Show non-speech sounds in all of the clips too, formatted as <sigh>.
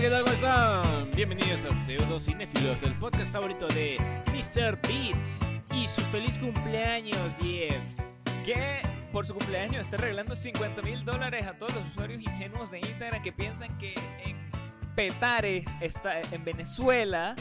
¿qué tal? ¿Cómo están? Bienvenidos a Pseudo Cinéfilos, el podcast favorito de Mr. Beats y su feliz cumpleaños, Jeff. que por su cumpleaños está regalando 50 mil dólares a todos los usuarios ingenuos de Instagram que piensan que en Petare, está, en Venezuela,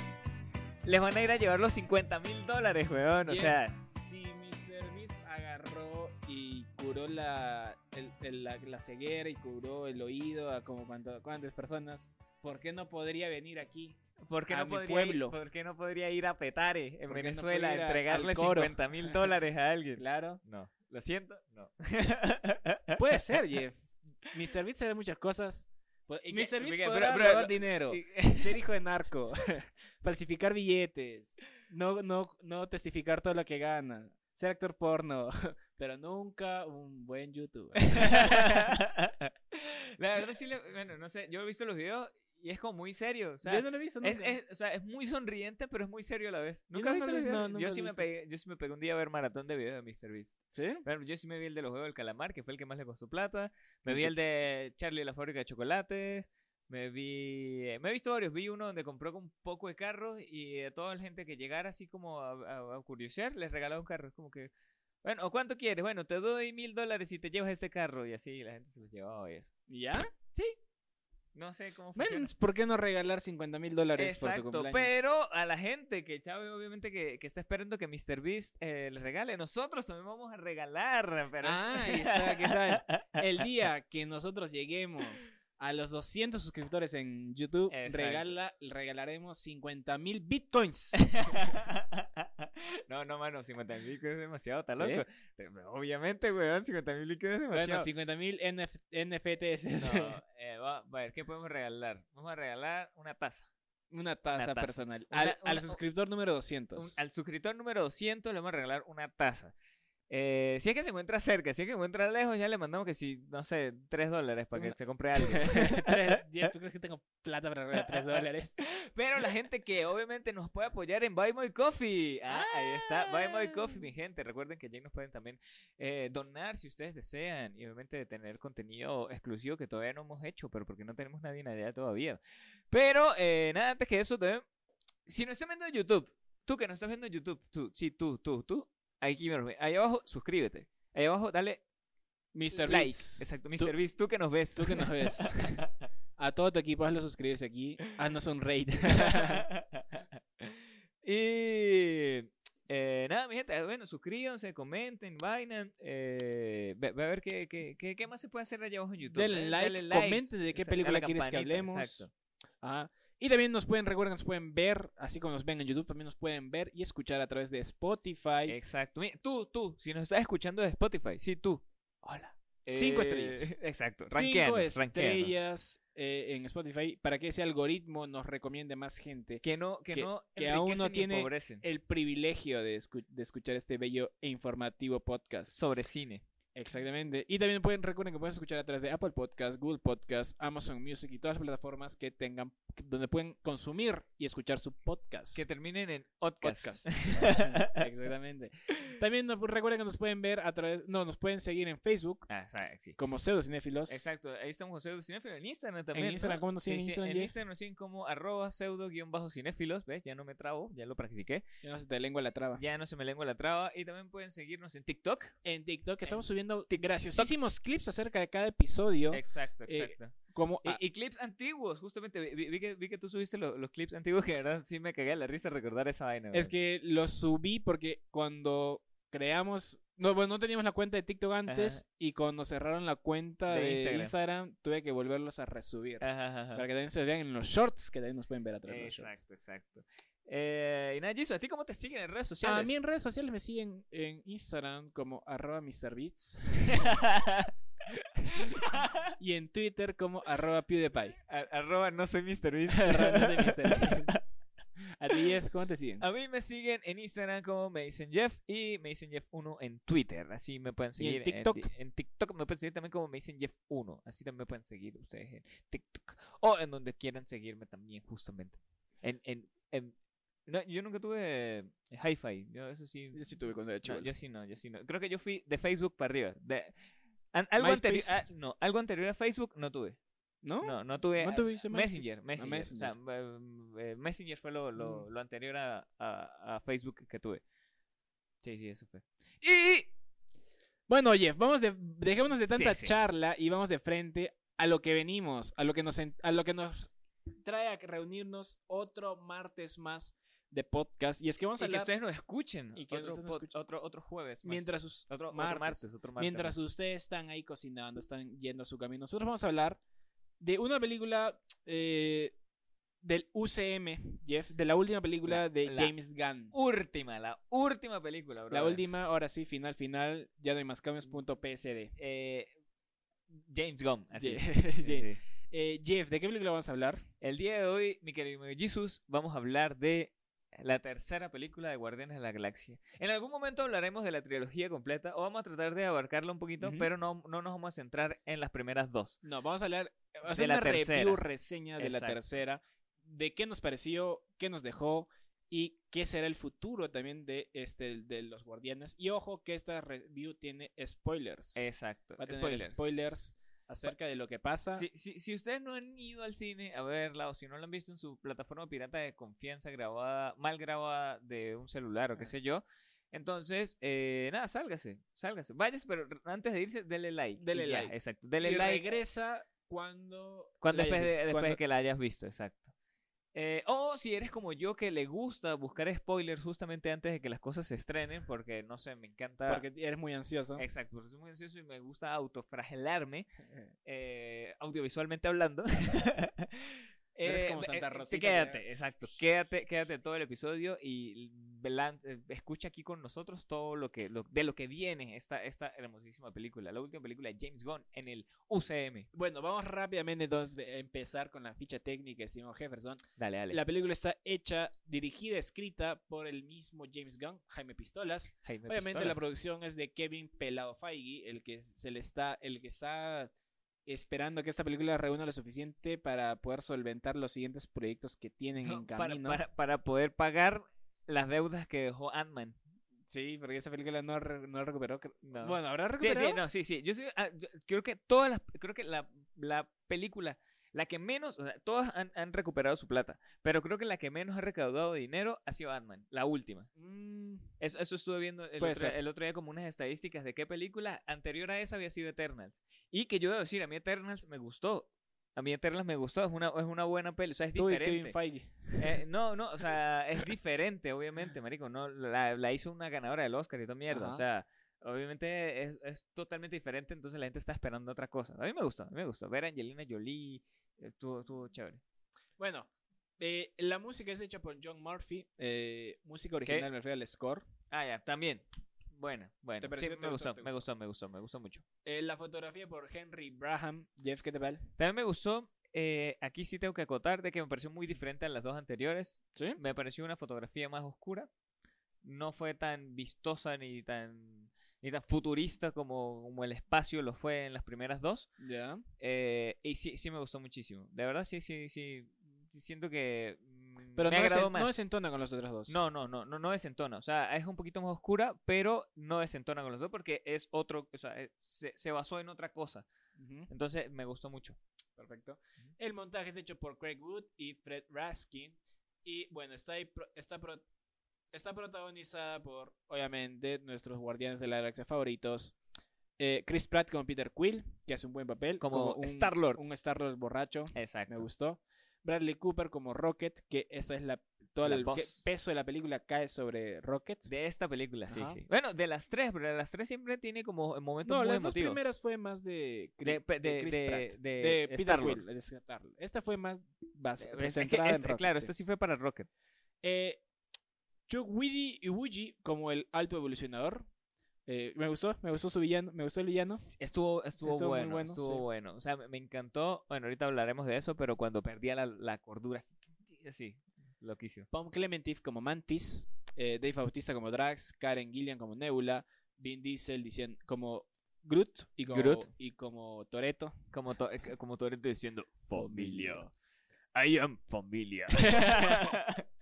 les van a ir a llevar los 50 mil dólares, weón. O sea, Si Mr. Beats agarró y curó la, el- el- la, la ceguera y curó el oído a como cuánto- cuántas personas, ¿por qué no podría venir aquí? ¿por qué, A no mi podría pueblo. Ir, ¿por qué no podría ir a Petare en ¿Por qué no Venezuela ir a entregarle al coro? 50 mil dólares a alguien? Claro. No, lo siento, no. <laughs> Puede ser, Jeff. Mr. Beats sabe muchas cosas. Beats Pero- podrá pero- lavar dinero, <laughs> ser hijo de narco, <laughs> falsificar billetes, no, no, no testificar todo lo que gana, ser actor porno, pero nunca un buen youtuber. La verdad sí, le- bueno, no sé, yo he visto los videos y es como muy serio. O sea, Yo no lo he visto Es, nunca. es- o sea, es muy sonriente, pero es muy serio a la vez. ¿Nunca has no no, nunca yo, sí me pegué, yo sí me pegué un día a ver maratón de videos de MrBeast. ¿Sí? Bueno, yo sí me vi el de los juegos del calamar, que fue el que más le costó plata. Me ¿Y vi el de Charlie y la fábrica de chocolates. Me vi. Me he visto varios. Vi uno donde compró un poco de carros y a toda la gente que llegara así como a, a, a curiosear les regalaba un carro. Es como que. Bueno, ¿o cuánto quieres? Bueno, te doy mil dólares si te llevas este carro. Y así la gente se los llevaba y eso. ¿Y ¿Ya? No sé cómo funciona. ¿por qué no regalar 50 mil dólares por su Exacto, cumpleaños? pero a la gente que sabe obviamente que, que está esperando que MrBeast eh, les regale, nosotros también vamos a regalar. Pero... Ah, ahí está, ¿qué tal? <laughs> El día que nosotros lleguemos a los 200 suscriptores en YouTube, regala, regalaremos 50 mil bitcoins. <laughs> no, no, mano, 50 mil es demasiado, está loco. Obviamente, weón, 50 mil es Bueno, demasiado. 50 mil NFTs. No, <laughs> eh, va, a ver, ¿qué podemos regalar? Vamos a regalar una taza. Una taza taza. personal. Una- al, suscriptor número 200. Un- al suscriptor número 200 le vamos a regalar una taza. Eh, si es que se encuentra cerca, si es que se encuentra lejos, ya le mandamos que si, no sé, 3 dólares para que se compre algo. <laughs> <laughs> ¿Tú crees que tengo plata para regalar 3 dólares? Pero la gente que obviamente nos puede apoyar en Buy My Coffee. Ah, ahí está, Buy My Coffee, mi gente. Recuerden que allí nos pueden también eh, donar si ustedes desean. Y obviamente tener contenido exclusivo que todavía no hemos hecho, pero porque no tenemos nadie en idea todavía. Pero eh, nada, antes que eso, también, si nos estás viendo en YouTube, tú que nos estás viendo en YouTube, tú, sí, tú, tú, tú, aquí ahí abajo, suscríbete. Ahí abajo, dale Mr. like. Beats. Exacto, Tú- Mr. Beast, tú que nos ves. Tú que nos ves. <laughs> A todo tu equipo, hazlo suscribirse aquí. Haznos un raid. <laughs> y eh, nada, mi gente, bueno, suscríbanse, comenten, vainan. Eh, ve, ve a ver qué, qué, qué, qué más se puede hacer allá abajo en YouTube. Denle eh, like, dale comenten de qué película la quieres que hablemos. exacto. Ajá. Y también nos pueden, recuerden, nos pueden ver, así como nos ven en YouTube, también nos pueden ver y escuchar a través de Spotify. Exacto. Tú, tú, si nos estás escuchando de Spotify, sí, tú. Hola. Cinco estrellas. <laughs> Exacto. Cinco Ranqueanos, estrellas eh, en Spotify para que ese algoritmo nos recomiende más gente Que no, que, Que- no, que aún no tiene empobrecen. el privilegio de, escu- de escuchar este bello e informativo podcast. sobre cine. Exactamente. Y también pueden, recuerden que pueden escuchar a través de Apple Podcast, Google Podcast, Amazon Music y todas las plataformas que tengan, donde pueden consumir y escuchar su podcast. Que terminen en podcast. podcast. <laughs> Exactamente. También nos- recuerden que nos pueden ver a través, no, nos pueden seguir en Facebook Ah, sí. como pseudocinéfilos. Exacto, ahí estamos José Pseudo Cinéfilo en Instagram también. En Instagram. ¿cómo nos siguen en Sí, sí, Instagram, En? Instagram nos siguen como arroba pseudo guion bajo cinéfilos, ¿ves? Ya no me trabo, ya lo practiqué. Ya no se te lengua la traba. Ya no se me lengua la traba. Y también pueden seguirnos en TikTok. En TikTok estamos En subiendo graciosísimos clips acerca de cada episodio. Exacto, Eh, exacto. como Y, ah, y clips antiguos, justamente. Vi, que, vi que tú subiste lo- los clips antiguos que de verdad sí me cagué la risa recordar esa vaina. Es que los subí porque cuando creamos. No, bueno, no teníamos la cuenta de TikTok antes y cuando cerraron la cuenta De de, Instagram. Instagram. tuve que volverlos a resubir. Ajá, ajá. Para que también se vean en los shorts, que también nos pueden ver a través de los shorts. Exacto, exacto. Eh, y nada, Jisoo, ¿a ti cómo te siguen en redes sociales? A mí en redes sociales me siguen en Instagram como arroba MrBeats <laughs> <laughs> y en Twitter como arroba PewDiePie. Arroba no soy Mr. Beast. <laughs> Arroba no soy Mr. Beast. A ti, Jeff, ¿cómo te siguen? A mí me siguen en Instagram como me dicen Jeff y me dicen Jeff1 en Twitter. Así me pueden ¿Y en seguir. TikTok? ti- En, TikTok me pueden seguir también como me dicen Jeff1. Así también me pueden seguir ustedes en TikTok. O en donde quieran seguirme también, justamente. En, en, en- no, yo nunca tuve hi-fi. Yo eso sí. Yo sí tuve cuando era no, chivo. yo sí no, yo sí no. Creo que yo fui de Facebook para arriba. De, an- algo, anterior, ah, no, algo anterior a Facebook no tuve. ¿No? No, no tuve. ¿No tuviste Messenger? Messenger. Ah, O sea, eh, eh, Messenger fue lo, lo, Mm. lo anterior a, a, a Facebook que tuve. Sí, sí, eso fue. Y. Bueno, Jeff, vamos de, dejémonos de tanta sí. charla y vamos de frente a lo que venimos, a lo que nos en- a lo que nos trae a reunirnos otro martes más de podcast. Y es que vamos a Y que ustedes nos escuchen. Y que otro, nos escuchen. otro, otro jueves. más. mientras sus Otro, martes, martes. Otro martes. mientras más. ustedes están ahí cocinando, están yendo a su camino. Nosotros vamos a hablar de una película eh, del UCM, Jeff, de la última película La- de la James Gunn. Última, la última película, bro. La última, ahora sí, final, final, ya no hay más cambios, punto PSD. Eh, James Gunn. Así. <laughs> Sí. Eh, Jeff, ¿de qué película vamos a hablar? El día de hoy, mi querido Jesus, vamos a hablar de la tercera película de Guardianes de la Galaxia. En algún momento hablaremos de la trilogía completa o vamos a tratar de abarcarla un poquito, pero no, no nos vamos a centrar en las primeras dos. No, vamos a hablar, a hacer la una review, tercera. reseña de la tercera, de qué nos pareció, qué nos dejó y qué será el futuro también de este de los Guardianes. Y ojo que esta review tiene spoilers. Exacto. Va a tener Spoilers. spoilers acerca de lo que pasa. Si, si, si ustedes no han ido al cine a verla o si no la han visto en su plataforma pirata de confianza grabada, mal grabada de un celular o qué sé yo, entonces, eh, nada, sálgase, sálgase. Váyase, pero antes de irse, dele like. Dele ya, like. Exacto. Dele y like regresa cuando, cuando hayas después, de, después de que la hayas visto, exacto. Eh, o si eres como yo que le gusta buscar spoilers justamente antes de que las cosas se estrenen, porque no sé, me encanta. porque eres muy ansioso. Exacto, porque soy muy ansioso y me gusta autofragelarme, <laughs> eh, audiovisualmente hablando. <laughs> Eres como me- Santa eh, Rosita, quédate, ya. exacto. Quédate, quédate todo el episodio y eh, escucha aquí con nosotros todo lo que lo- de lo que viene esta, esta hermosísima película, la última película de James Gunn en el UCM. Bueno, vamos rápidamente entonces de empezar con la ficha técnica de Simon Jefferson. Dale, dale. La película está hecha, dirigida, escrita por el mismo James Gunn, Jaime Pistolas. Jaime Obviamente la producción es de Kevin Pelado Feige, el que se le está, el que está esperando que esta película reúna lo suficiente para poder solventar los siguientes proyectos que tienen No, en camino. para, para poder pagar las deudas que dejó Ant-Man. Sí, porque esa película no, no recuperó. No. Bueno, habrá Sí, recuperado. sí, no, sí, sí. Yo, soy- ah, yo creo que todas las, creo que la, la película, la que menos, o sea, todas han, han recuperado su plata, pero creo que la que menos ha recaudado dinero ha sido Ant-Man, la última. Mm, Eso, eso estuve viendo el otro, el otro día como unas estadísticas de qué película anterior a esa había sido Eternals. Y que yo debo decir, a mí Eternals me gustó. A mí Eternals me gustó, es una, es una buena peli, o sea, es tú diferente. Eh, <laughs> no, no, o sea, es diferente, obviamente, marico. No, la, la hizo una ganadora del Oscar y toda mierda. Ajá. O sea, obviamente es, es totalmente diferente, entonces la gente está esperando otra cosa. A mí me gustó, a mí me gustó. Ver a Angelina Jolie eh, estuvo, estuvo chévere. Bueno, eh, la música es hecha por John Murphy. eh, música original, me refiero al score. Ah, ya, también. Bueno, bueno. Me gustó? gustó, ¿Te me gustó? me gustó, me gustó mucho. Eh, la fotografía por Henry Braham. Jeff, ¿qué te tal? También me gustó, aquí sí tengo que acotar de que me pareció muy diferente a las dos anteriores. ¿Sí? Me pareció una fotografía más oscura. No fue tan vistosa ni tan, ni tan futurista como, como el espacio lo fue en las primeras dos. Ya. Eh, y sí, sí me gustó muchísimo. De verdad, sí, sí, sí. Siento que mm, Pero me no, agradó más. no desentona con los otros dos. No, no, no, no, no desentona. O sea, es un poquito más oscura, pero no desentona con los dos porque es otro, o sea, eh, se, se basó en otra cosa. Entonces me gustó mucho. Perfecto. El montaje es hecho por Craig Wood y Fred Raskin. Y bueno, está, ahí está, pro- está protagonizada por, obviamente, nuestros guardianes de la galaxia favoritos. Eh, Chris Pratt como Peter Quill, que hace un buen papel. Como un Star-Lord. Un Star-Lord borracho. Exacto. Me gustó. Bradley Cooper como Rocket, que esa es la. Todo el peso de la película cae sobre Rocket. De esta película, sí, Ajá. sí. Bueno, de las tres, pero de las tres siempre tiene como momentos No, muy las dos primeras fue más de, De- pe- de- Chris de- Pratt. de de Peter de Star-Lord. Esta fue más Eh, es- que esta- Rocket, claro, sí. esta sí fue para Rocket. Eh, Chuck Widdy Iwuji como el alto evolucionador. Eh, me gustó, me gustó su villano, me gustó el villano. Estuvo, estuvo, Estuvo bueno, bueno, estuvo sí. bueno. O sea, me, encantó. Bueno, ahorita hablaremos de eso, pero cuando perdía la, la cordura, así, loquísimo. Pom Clementif como Mantis. eh, Dave Bautista como Drax. Karen Gillian como Nebula. Vin Diesel diciendo, como Groot y como, Groot. y como Toreto. Como, to- eh, como Toretto diciendo, familia. I am familia. <laughs> <laughs>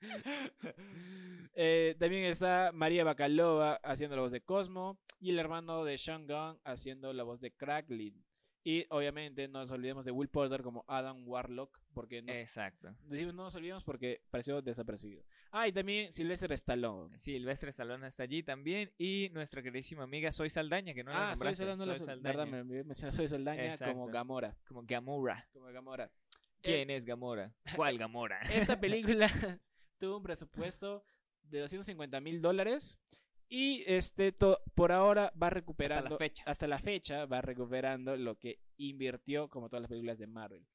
<laughs> Eh, también está María Bacalova haciendo la voz de Cosmo y el hermano de Sean Gunn haciendo la voz de Cracklin. Y obviamente no nos olvidemos de Will Poulter como Adam Warlock, porque nos, Exacto. no nos olvidemos porque pareció desapercibido. Ah, y también Sylvester Stallone. Silvestre Salón está allí también. Y nuestra queridísima amiga Soy Saldaña, que no la ah, Soy nombraste. Saldaña, no lo Zoe sé, Saldaña, verdad, me, mencionó Soy Saldaña como Exacto. Gamora. Como Gamora. Como Gamora. ¿Quién es Gamora? <laughs> ¿Cuál Gamora? Esta película <laughs> tuvo un presupuesto de 250 mil dólares y este por ahora va recuperando fecha. hasta la fecha va recuperando lo que invirtió como todas las películas de Marvel.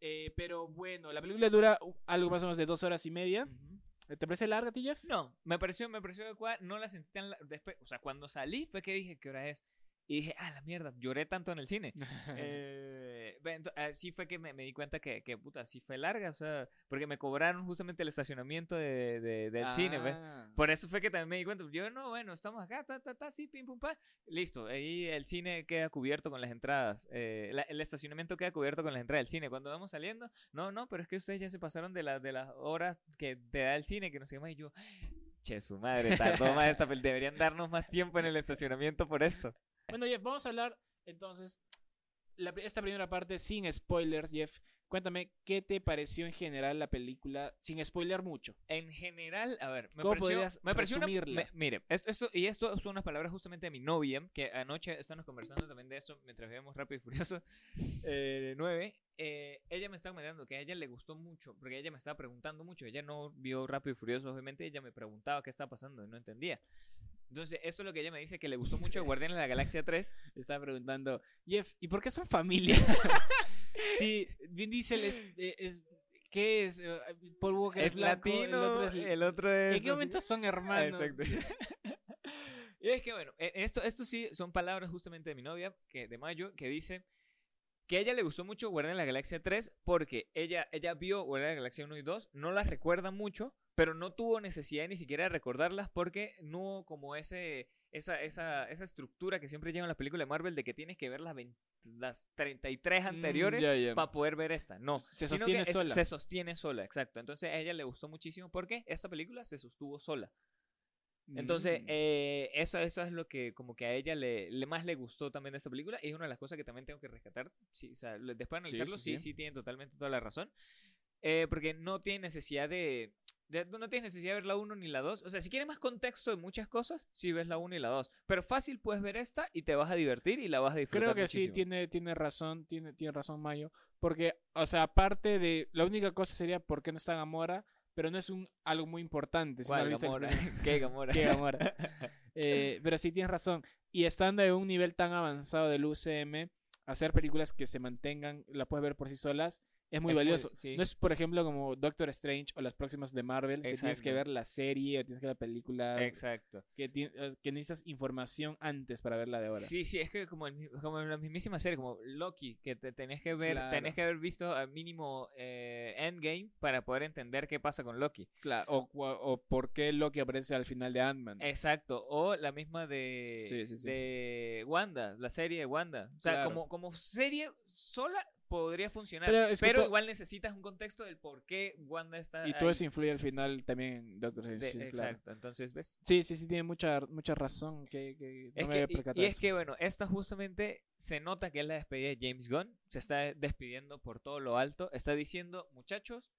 Eh, pero bueno, la película dura uh, algo más o menos de dos horas y media. Ujú. ¿Te parece larga, Jeff? No, me pareció, me pareció adecuada. No la sentí tan. la- Después, o sea, cuando salí fue que dije, ¿qué hora es? Y dije, ah, la mierda, lloré tanto en el cine. <laughs> Eh, ve, ento- ah, sí fue que me, me di cuenta que, que, puta, sí fue larga, o sea, porque me cobraron justamente el estacionamiento de, de- del cine, ¿ves? Ah. Por eso fue que también me di cuenta. Yo, no, bueno, estamos acá, ta, ta, ta, sí, pim, pum, pa. Listo, ahí el cine queda cubierto con las entradas. eh, la- el estacionamiento queda cubierto con las entradas del cine. Cuando vamos saliendo, no, no, pero es que ustedes ya se pasaron de, la, de las horas que te da el cine, que no sé qué más. Y yo, che, su madre, tardó más esta <laughs> Deberían darnos más tiempo en el estacionamiento por esto. Bueno, Jeff, vamos a hablar entonces la esta primera parte sin spoilers, Jeff. Cuéntame qué te pareció en general la película sin spoiler mucho. En general, a ver, me ¿Cómo pareció, me pareció una- me- mire, esto, esto- y esto son unas palabras justamente de mi novia, que anoche estamos conversando también de eso mientras veíamos Rápido y Furioso <laughs> eh, 9. eh, ella me estaba comentando que a ella le gustó mucho, porque ella me estaba preguntando mucho. Ella no vio Rápido y Furioso, obviamente, ella me preguntaba qué estaba pasando y no entendía. Entonces, eso es lo que ella me dice que le gustó mucho de <laughs> Guardianes de la Galaxia 3. Estaba preguntando, Jeff, ¿y por qué son familia? <laughs> sí, Vin Diesel es, eh, es ¿qué es? Eh, Paul Walker Es blanco, latino, el otro es- es... ¿En qué momento son Ah, hermanos? Exacto. y <laughs> es que bueno, e- esto, esto sí son palabras justamente de mi novia, que de Mayo, que dice que a ella le gustó mucho Guardianes de la Galaxia 3 porque ella, ella vio Guardianes de la Galaxia 1 y 2, no las recuerda mucho, pero no tuvo necesidad ni siquiera de recordarlas porque no hubo como ese, esa, esa, esa estructura que siempre llevan las películas de Marvel de que tienes que ver las, 20 las 33 Mm, anteriores ya, ya. para poder ver esta. No, Se sostiene que es- sola. se sostiene sola, exacto. Entonces a ella le gustó muchísimo porque esta película se sostuvo sola. Entonces, Mm. eh, eso, eso es lo que como que a ella le, le más le gustó también de esta película. Y es una de las cosas que también tengo que rescatar. Sí, o sea, después de analizarlo, sí, sí, sí. sí, tienen totalmente toda la razón. Eh, porque no tiene necesidad de, de- No tienes necesidad de ver la 1 ni la 2. O sea, si quieres más contexto de muchas cosas, sí ves la 1 y la 2. Pero fácil puedes ver esta y te vas a divertir y la vas a disfrutar. Creo que sí, tiene, tiene razón, tiene, tiene razón Mayo. Porque, o sea, aparte de. La única cosa sería por qué no está Gamora, pero no es un algo muy importante. si no ¿Cuál, has visto el Gamora? <laughs> ¿Qué Gamora? ¿Qué Gamora? <laughs> Eh, pero sí tienes razón. Y estando en un nivel tan avanzado del UCM, hacer películas que se mantengan, la puedes ver por sí solas, es muy Es muy- valioso. sí. No es, por ejemplo, como Doctor Strange o las próximas de Marvel, que tienes que ver la serie, o tienes que ver la película, Exacto. que, que necesitas información antes para verla de ahora. Sí, sí, es que como, el como en la mismísima serie, como Loki, que te tenés que ver, Claro. tenés que haber visto al mínimo eh, Endgame para poder entender qué pasa con Loki. Claro, o, o por qué Loki aparece al final de Ant-Man. Exacto, o la misma de, Sí, sí, sí. de Wanda, la serie de Wanda. O sea, Claro. como, como serie sola podría funcionar, Pero es que igual necesitas un contexto del por qué Wanda está y todo ahí. eso influye al final también en Doctor Strange. De- sí, claro. exacto, entonces, ¿ves? Sí, sí, sí, tiene mucha, mucha razón que, que no me que- había y- percatado y, es que, bueno, esta justamente se nota que es la despedida de James Gunn. Se está despidiendo por todo lo alto. Está diciendo, muchachos,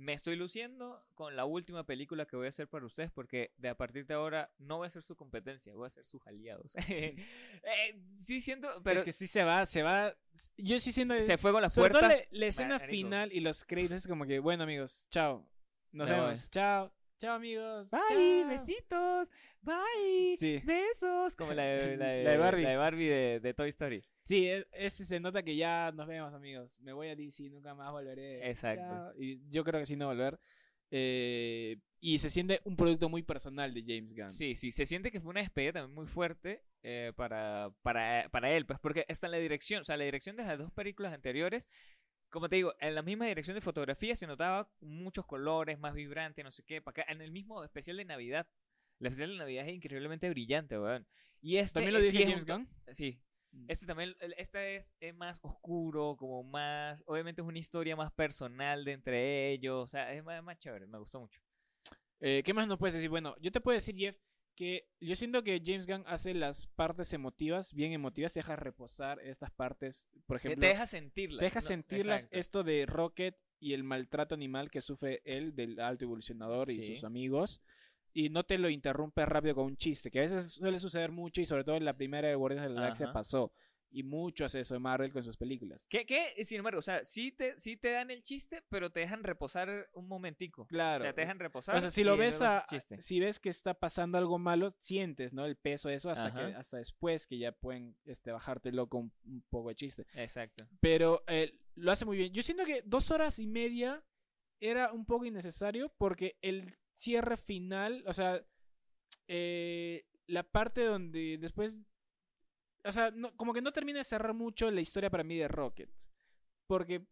me estoy luciendo con la última película que voy a hacer para ustedes porque de a partir de ahora no voy a ser su competencia, voy a ser sus aliados. <laughs> Eh, sí siento, pero es que sí se va, se va. Yo sí siento. se fue con las todo puertas. la, la escena marico. final y los créditos es como que, bueno, amigos, chao. Nos vemos. Chao. Chao, amigos. Bye, chao. besitos, bye, Sí. besos. Como la de, la de- La de Barbie. la de, Barbie de, de Toy Story. Sí, es, ese se nota que ya nos vemos, amigos. Me voy a DC, nunca más volveré. Exacto. Chao. Y yo creo que sí no volver. Eh, y se siente un producto muy personal de James Gunn. Sí, sí, se siente que fue una despedida también muy fuerte eh, para, para, para él, pues porque está en la dirección, o sea, la dirección de las dos películas anteriores, como te digo, en la misma dirección de fotografía se notaba muchos colores, más vibrante, no sé qué, para acá, en el mismo especial de Navidad. El especial de Navidad es increíblemente brillante, weón. Y este ¿También lo dice sí James Gunn? Sí. Mm. Este también, este es, es más oscuro, como más, obviamente es una historia más personal de entre ellos, o sea, es más, más chévere, me gustó mucho. Eh, ¿Qué más nos puedes decir? Bueno, yo te puedo decir, Jeff, que yo siento que James Gunn hace las partes emotivas, bien emotivas, deja reposar estas partes, por Te- ejemplo, te deja sentirlas. deja ¿no? sentirlas Exacto. esto de Rocket y el maltrato animal que sufre él del alto evolucionador y Sí. sus amigos. Y no te lo interrumpe rápido con un chiste, que a veces suele suceder mucho y sobre todo en la primera de Guardianes de la Galaxia pasó. Y mucho hace eso Marvel con sus películas. ¿Qué, qué? Sin embargo, o sea, sí te, sí te dan el chiste, pero te dejan reposar un momentico. Claro. O sea, te dejan reposar. O sea, si lo ves a, si ves que está pasando algo malo, sientes, ¿no? El peso de eso hasta que hasta después que ya pueden este bajártelo con un poco de chiste. Exacto. Pero eh, lo hace muy bien. Yo siento que dos horas y media era un poco innecesario porque el cierre final, o sea, eh, la parte donde después, o sea, no- como que no termina de cerrar mucho la historia para mí de Rocket. Porque,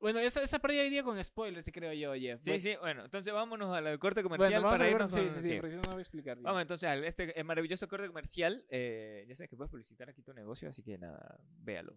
bueno, esa, esa ya iría con spoilers, sí creo yo, Jeff. Sí, Bueno, sí, bueno, entonces vámonos al corte Bueno, comercial vamos para irnos sí, con- sí, sí, sí. porque si no, no voy a explicar bien. Vamos entonces al este eh, maravilloso corte comercial. eh, ya sabes que puedes publicitar aquí tu negocio, así que nada, véalo.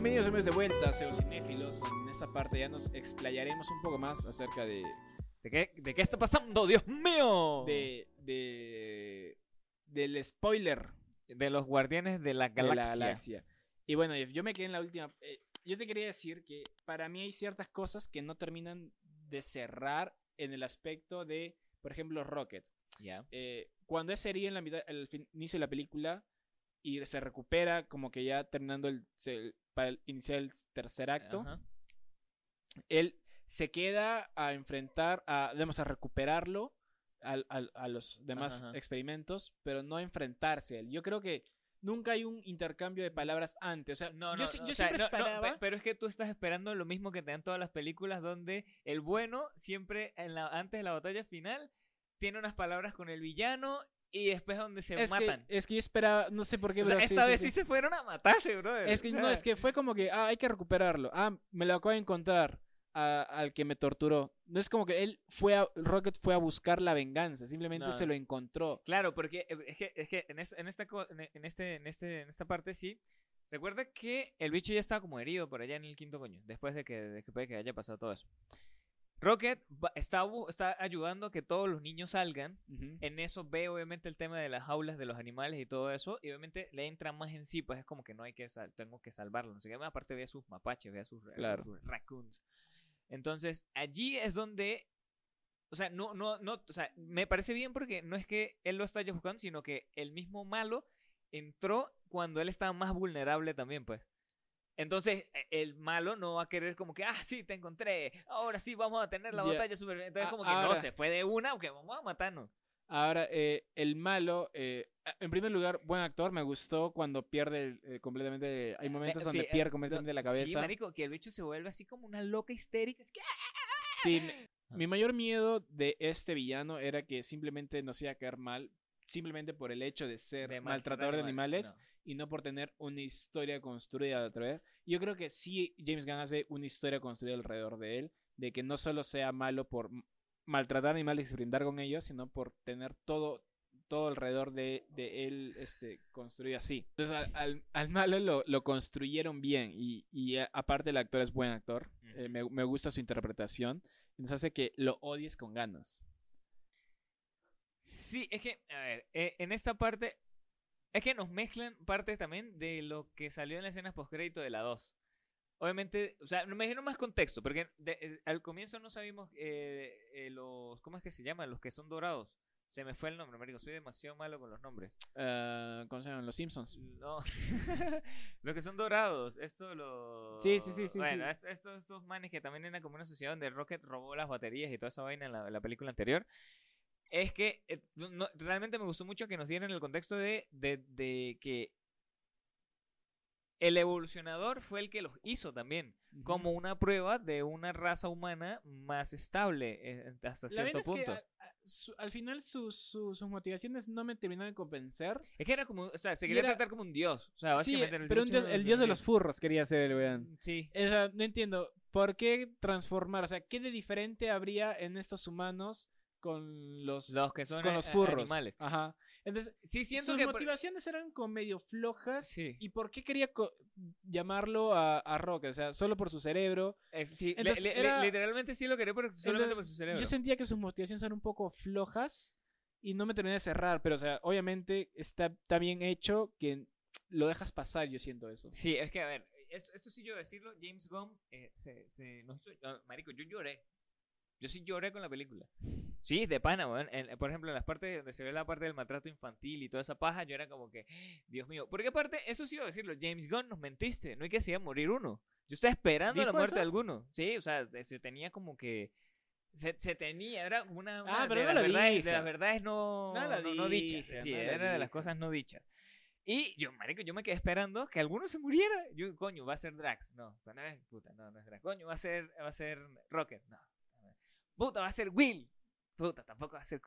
Bienvenidos amigos de vuelta, Cinéfilos. En esta parte ya nos explayaremos un poco más acerca de, ¿De qué, de qué está pasando, Dios mío? de, de- del spoiler De los guardianes de la de galaxia. la galaxia. Y bueno, yo me quedé en la última. eh, yo te quería decir que para mí hay ciertas cosas que no terminan de cerrar en el aspecto de, por ejemplo, Rocket. Ya. Eh, cuando es herido en la mitad, al inicio de la película y se recupera, como que ya terminando el, para el- iniciar el tercer acto, Ajá. él se queda a enfrentar, a, digamos, a recuperarlo al- a los demás Ajá, experimentos, pero no a enfrentarse a él. Yo creo que nunca hay un intercambio de palabras antes. O sea, No, no, yo, si- no, yo o sea, siempre esperaba. pero es que tú estás esperando lo mismo que te dan todas las películas donde el bueno siempre en la, antes de la batalla final tiene unas palabras con el villano y después es donde se es, que, matan. es que yo esperaba, no sé por qué, O sea, esta sí, vez sí. sí se fueron a matarse. Es que O no, es que fue como que, ah, hay que recuperarlo. Ah, me lo acabo de encontrar a- al que me torturó. No es como que él fue a, Rocket fue a buscar la venganza, simplemente No. se lo encontró. Claro, porque eh, es que, es que en, es- en esta, co- en este, en, este, en esta parte sí. Recuerda que el bicho ya estaba como herido por allá en el quinto coño, después de que, de que, puede que haya pasado todo eso. Rocket está, ayudando a que todos los niños salgan. En eso ve obviamente el tema de las jaulas de los animales y todo eso. Y obviamente le entra más en sí, pues es como que no hay que sal- tengo que salvarlo. No sé qué, aparte ve a sus mapaches, ve a sus, Claro. sus raccoons. Entonces, allí es donde o sea, no, no, no, o sea, me parece bien porque no es que él lo está buscando, sino que el mismo malo entró cuando él estaba más vulnerable también, pues. Entonces, e- el malo no va a querer como que, ah, sí, te encontré, ahora sí vamos a tener la batalla super. Entonces, A- como que no, se fue de una, aunque vamos a matarnos. Ahora, eh, el malo, eh, en primer lugar, buen actor, me gustó cuando pierde eh, completamente. Hay momentos Eh, donde sí, eh, pierde completamente no, la Sí, cabeza. marico, que el bicho se vuelve así como una loca histérica. Es que, Sí, me- mi mayor miedo de este villano era que simplemente nos iba a caer mal, simplemente por el hecho de ser de maltratador de animales No. Y no por tener una historia construida a través. Yo creo que sí, James Gunn hace una historia construida alrededor de él, de que no solo sea malo por maltratar animales y brindar con ellos, sino por tener todo todo alrededor de, de él este, construido así. Entonces al, al- al malo lo, lo construyeron bien y, y a- aparte el actor es buen actor, eh, me, me gusta su interpretación, entonces hace que lo odies con ganas. Sí, es que, a ver, eh, en esta parte, es que nos mezclan parte también de lo que salió en las escenas postcrédito de la 2. Obviamente, o sea, me imagino más contexto, porque de- eh, al comienzo no sabíamos eh, eh, los, ¿cómo es que se llaman? Los que son dorados. Se me fue el nombre, marico, soy demasiado malo con los nombres. Eh, ¿Cómo se llaman? Los Simpsons. No, <laughs> los que son dorados, esto los... Sí, sí, sí, sí, Bueno, sí. estos, estos manes que también era como una sociedad donde Rocket robó las baterías y toda esa vaina en la, en la película anterior. Es que eh, no- realmente me gustó mucho que nos dieran el contexto de, de, de que el evolucionador fue el que los hizo también, como una prueba de una raza humana más estable eh, hasta La cierto verdad es que punto. a- a- su- al final sus, motivaciones no me terminaron de convencer. Es que era como, o sea, se quería era- tratar como un dios. O sea, básicamente el pero un dios- el dios de los furros furros quería ser el weón. Sí. O sea, no entiendo, ¿por qué transformar? O sea, ¿qué de diferente habría en estos humanos con los, Los que son con los furros? animales. Ajá. Entonces, Sí, siento sus que... por- motivaciones eran como medio flojas. Sí. ¿Y por qué quería co- llamarlo a, a Rocket? O sea, solo por su cerebro. Es- sí, Entonces, le- le- era- literalmente sí lo quería pero solamente por su Entonces, cerebro. yo sentía que sus motivaciones eran un poco flojas y no me terminé de cerrar, pero o sea, obviamente está, está bien hecho que lo dejas pasar, yo siento eso. Sí, es que a ver, esto, esto sí yo decirlo, James Gunn eh, se, se nos hizo- ah, marico, yo lloré. Yo sí lloré con la película. Sí, de pana, weón. En- por ejemplo, en las partes donde se ve la parte del maltrato infantil y toda esa paja, yo era como que, Dios mío. Porque aparte, eso sí iba a decirlo, James Gunn nos mentiste. No hay que se iba a morir uno. Yo estaba esperando la ¿Dijo muerte eso? de alguno. Sí, o sea, se, tenía como que. Se, se tenía, era como una. una Ah, pero de, no las verdades, de las verdades no, No no, no dichas. Sí, era de las cosas no dichas. Y yo, marico, yo me quedé esperando que alguno se muriera. Yo, coño, va a ser Drax. No, puta, no, no es Drax. Coño, va a ser, va a ser Rocket. No. Puta, va a ser Will. Puta, tampoco va a ser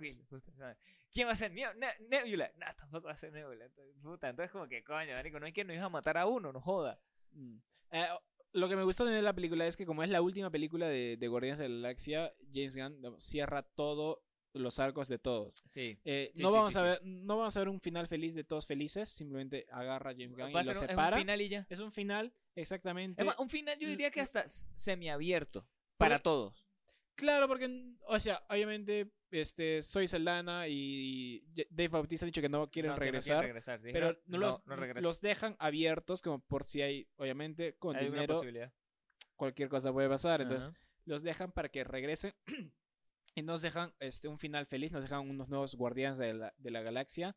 no. ¿Quién va a ser Ne- Ne- Nebula? No, tampoco va a ser Nebula. Puta, entonces como que, coño, marico, no hay que nos iba a matar a uno, no joda. Mm. Eh, lo que me también de la película es que como es la última película de, de Guardianes de la Galaxia, James Gunn cierra todos los arcos de todos. Sí. Eh, Sí, no, sí, vamos sí, a ver, no vamos a ver un final feliz de todos felices, simplemente agarra a James Gunn y lo un, es un separa. final y ya. Es un final, exactamente. Un final yo diría que l- hasta s- semiabierto. Para Porque- todos. Claro, porque, o sea, obviamente, este, soy Saldana y Dave Bautista ha dicho que no quieren No, que no regresar, regresar. pero Dijeron, no, los, los dejan abiertos como por si hay, obviamente, con Hay una dinero, posibilidad. cualquier cosa puede pasar, entonces Ajá. los dejan para que regresen <clears throat> y nos dejan este, un final feliz, nos dejan unos nuevos guardianes de la, de la galaxia,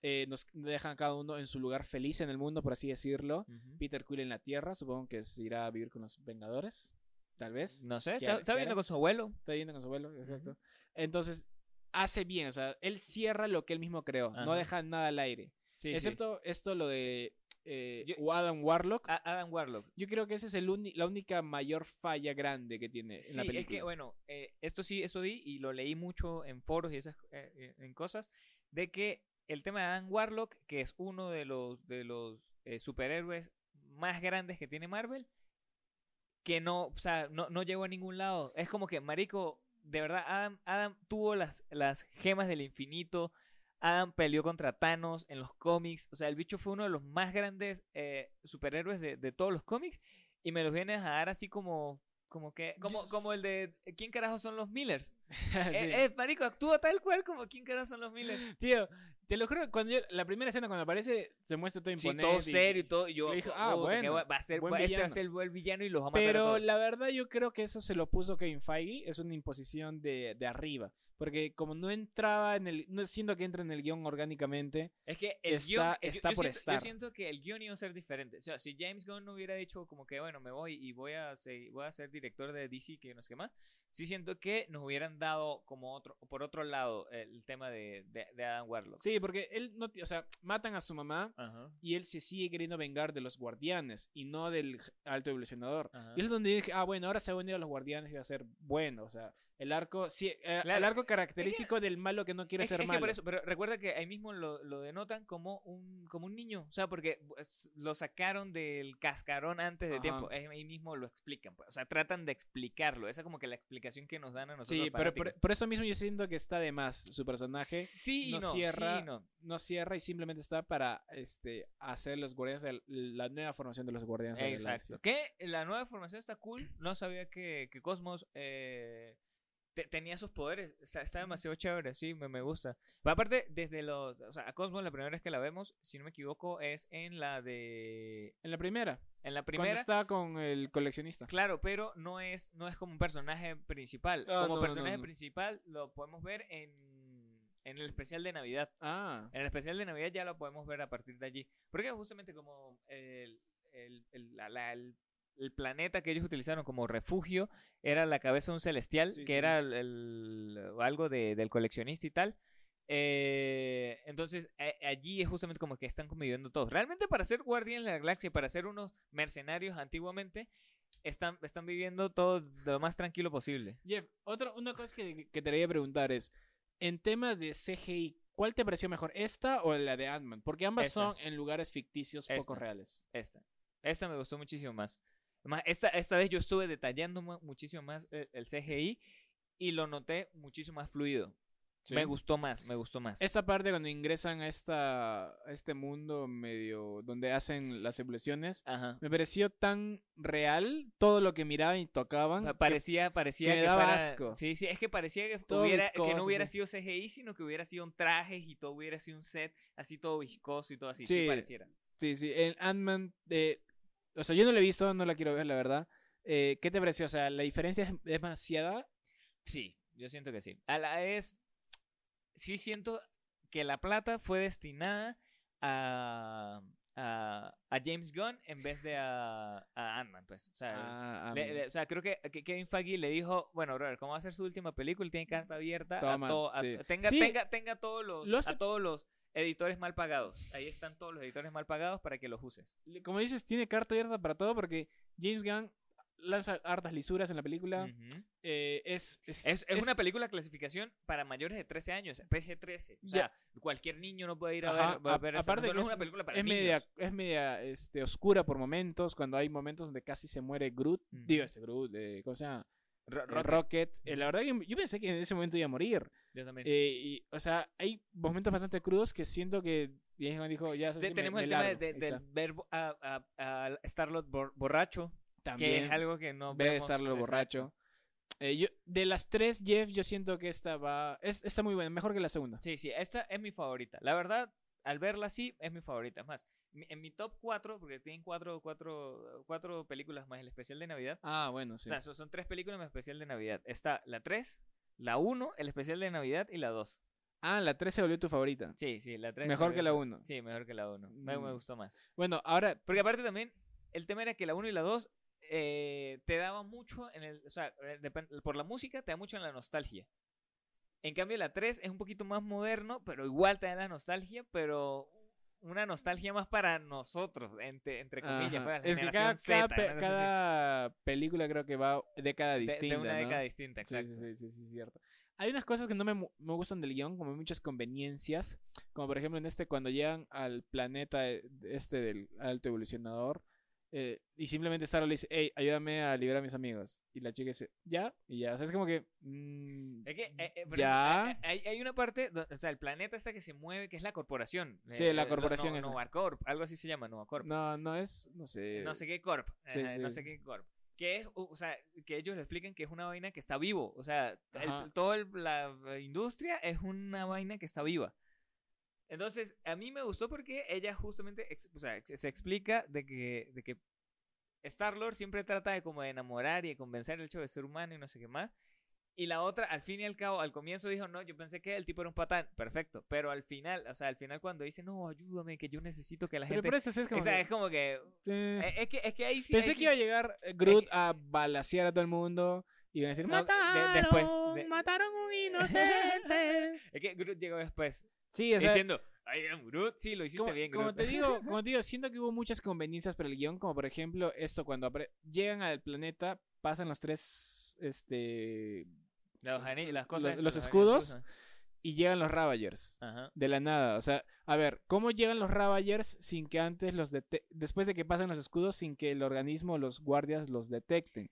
eh, nos dejan cada uno en su lugar feliz en el mundo, por así decirlo. Ujú. Peter Quill en la Tierra, supongo que se irá a vivir con los Vengadores, tal vez. No sé, ¿Qué está, está qué viendo hará? con su abuelo. Está yendo con su abuelo, exacto. Entonces, hace bien, o sea, él cierra lo que él mismo creó, no deja nada al aire. Sí, sí. Excepto esto, lo de eh, Yo- Adam Warlock. Adam Warlock. Yo creo que esa es el la única mayor falla grande que tiene en la es película. que, bueno, eh, esto sí, eso vi y lo leí mucho en foros y esas eh, eh, en cosas, de que el tema de Adam Warlock, que es uno de los, de los eh, superhéroes más grandes que tiene Marvel, que no, o sea, no, no llegó a ningún lado. Es como que, marico, de verdad, Adam, Adam tuvo las, las gemas del infinito, Adam peleó contra Thanos en los cómics, o sea, el bicho fue uno de los más grandes eh, superhéroes de, de todos los cómics, y me los vienes a dar así como... Como que, como, como el de ¿Quién carajo son los Millers? <laughs> Sí. Eh, eh, marico, actúa tal cual como ¿Quién carajo son los Millers? Tío, te lo juro, cuando yo- la primera escena cuando aparece se muestra todo Sí, imponente. todo y- serio y todo. Y yo, dije, ah, puta, que bueno, va a ser, este va a ser el buen villano y los va a matar a Pero todos. la verdad yo creo que eso se lo puso Kevin Feige, es una imposición de, de arriba. Porque como no entraba en el, no siento que entra en el guion orgánicamente, Es que el está- guion, eh, yo- está yo, por siento, estar. yo siento que el guion iba a ser diferente. O sea, si James Gunn no hubiera dicho como que, bueno, me voy y voy a ser, voy a ser director de DC, que no sé qué más, sí siento que nos hubieran dado como otro, por otro lado, el tema de, de, de Adam Warlock. sí, porque él no, o sea, matan a su mamá Ajá, y él se sigue queriendo vengar de los guardianes y no del alto evolucionador. ajá. Y es donde dije, ah, bueno, ahora se va a unir a los guardianes y va a ser bueno, o sea, el arco, sí, eh, Claro. el arco característico del malo que no quiere Es, ser es que malo. por eso, pero recuerda que ahí mismo lo, lo denotan como un, como un niño. O sea, porque pues, lo sacaron del cascarón antes de Ajá. tiempo. Es- Ahí mismo lo explican. pues. O sea, tratan de explicarlo. Esa es como que la explicación que nos dan a nosotros. Sí, pero por, eso mismo yo siento que está de más su personaje. sí, y no no, cierra, sí, no. no cierra y simplemente está para este hacer los guardianes de la nueva formación de los guardianes de la Exacto. Que la nueva formación está cool. No sabía que, que Cosmos eh, te- tenía sus poderes. Está, está demasiado chévere, sí, me, me gusta. Pero aparte, desde los. O sea, a Cosmo, la primera vez que la vemos, si no me equivoco, es en la de. En la primera. En la Cuando primera. está con el coleccionista. Claro, pero no es, no es como un personaje principal. Ah, como no, no, personaje no. principal lo podemos ver en, en el especial de Navidad. Ah. En el especial de Navidad ya lo podemos ver a partir de allí. Porque justamente como el, el, el- la- la- el- el planeta que ellos utilizaron como refugio era la cabeza de un celestial, Sí, que sí, era el, el- algo de- del coleccionista y tal. Eh, entonces a- allí es justamente como que están conviviendo todos. Realmente para ser guardianes de la galaxia, para ser unos mercenarios antiguamente, están, están viviendo todo lo más tranquilo posible. Jeff, otra, una cosa que, que te quería preguntar es, en tema de CGI, ¿cuál te pareció mejor, esta o la de Ant-Man? Porque ambas Esta. son en lugares ficticios poco reales. Esta. Esta me gustó muchísimo más. Además, esta, esta vez yo estuve detallando mu- muchísimo más el, el CGI y lo noté muchísimo más fluido. Me gustó más, me gustó más. Esta parte cuando ingresan a, esta, a este mundo medio donde hacen las evoluciones, Ajá. me pareció tan real todo lo que miraban y tocaban. Pa- que- Parecía, parecía que que, daba fuera- asco. Sí, sí, es que parecía que, hubiera, que no viscoso, hubiera sí. sido CGI, sino que hubiera sido un trajes y todo hubiera sido un set así todo viscoso y todo así. Sí, Sí. pareciera. Sí, sí, en Ant-Man, eh, o sea, yo no la he visto, no la quiero ver, la verdad. Eh, ¿Qué te pareció? O sea, la diferencia es demasiada. Sí, yo siento que sí. A la vez, sí siento que la plata fue destinada a, a, a James Gunn en vez de a, a Ant-Man, pues. O sea, Ah, le- le- o sea, creo que, Kevin Feige le dijo, bueno, brother, ¿cómo va a ser su última película? Tiene carta abierta Toma, a todo, a- sí. tenga, Sí. tenga, tenga todos los, Lo hace- a todos los editores mal pagados. Ahí están todos los editores mal pagados para que los uses. como dices, tiene carta abierta para todo porque James Gunn lanza hartas lisuras en la película. Eh, es, es, Es, es una película clasificación para mayores de 13 años, PG-13. O sea, cualquier niño no puede ir a Ajá, ver, a a- ver aparte no es una película para es niños. media, es media este, oscura por momentos, cuando hay momentos donde casi se muere Groot. Ujú. Digo, este Groot, eh, ¿cómo se llama? Ro- Rocket, Rocket. Eh, la verdad, que yo pensé que en ese momento iba a morir. yo también. Eh, y, o sea, hay momentos bastante crudos que siento que Gunn dijo, ya me- tenemos me el tema de, largo". de- del verbo a, a, a Starlord bor- borracho, También que es algo que no ve de vemos, exacto. borracho. Eh, yo, de las tres, Jeff, yo siento que esta va. Es, está muy buena, mejor que la segunda. Sí, sí, esta es mi favorita. La verdad, al verla así, es mi favorita. Más, en mi top 4, porque tienen cuatro, cuatro, cuatro películas más el especial de Navidad. Ah, bueno, sí. O sea, son, son tres películas más especial de Navidad. Está la 3, la 1, el especial de Navidad y la 2. ah, la 3 se volvió tu favorita. Sí, sí, la 3. Mejor que la 1. Sí, mejor que la 1. Me, me Mm. gustó más. Bueno, ahora. Porque aparte también, el tema era que la 1 y la 2 eh, te daban mucho en el. O sea, eh, por la música te da mucho en la nostalgia. En cambio, la 3 es un poquito más moderno, pero igual te da la nostalgia, pero una nostalgia más para nosotros, entre, entre comillas. ajá. para la Es que cada, cada película creo que va década De- distinta. de, una ¿no? década distinta, exacto. Sí, sí, sí, sí, es cierto. Hay unas cosas que no me, me gustan del guion, como hay muchas conveniencias, como por ejemplo en este cuando llegan al planeta eh, este del alto evolucionador eh, y simplemente Starro le dice, hey, ayúdame a liberar a mis amigos. Y la chica dice, ya, y ya. O sea, es como que... mm, Es que, eh, eh, ya. hay, hay una parte, o sea, el planeta esta que se mueve, que es la corporación. Sí, la corporación no, esa. Novacorp, algo así se llama, Novacorp. no, no es, no sé. no sé qué corp, sí, no sé qué corp. Que es, o sea, que ellos le explican que es una vaina que está vivo. O sea, el- toda la industria es una vaina que está viva. Entonces, a mí me gustó porque ella justamente, ex- o sea, ex- se explica de que, de que Star-Lord siempre trata de como de enamorar y de convencer el hecho de ser humano y no sé qué más. Y la otra, al fin y al cabo, al comienzo dijo, no, yo pensé que el tipo era un patán, perfecto. Pero al final, o sea, al final cuando dice, no, ayúdame, que yo necesito que la Pero gente... por eso es como... o sea, que, es como que... eh, Es que, es que ahí sí... Pensé ahí que sí- iba a llegar eh, Groot a balasear a todo el mundo y iban a decir, No, de- mataron, después de- mataron un inocente. <laughs> Es que Groot llegó después. Sí, o sea, diciendo, I am Groot. Sí, lo hiciste como, bien, como te digo, <laughs> como te digo, siento que hubo muchas conveniencias para el guion, como por ejemplo esto, cuando llegan al planeta, pasan los tres, este, Los las cosas. los escudos. y llegan los Ravagers. Ajá. De la nada, o sea, a ver, ¿cómo llegan los Ravagers sin que antes los dete- después de que pasan los escudos, sin que el organismo, los guardias los detecten?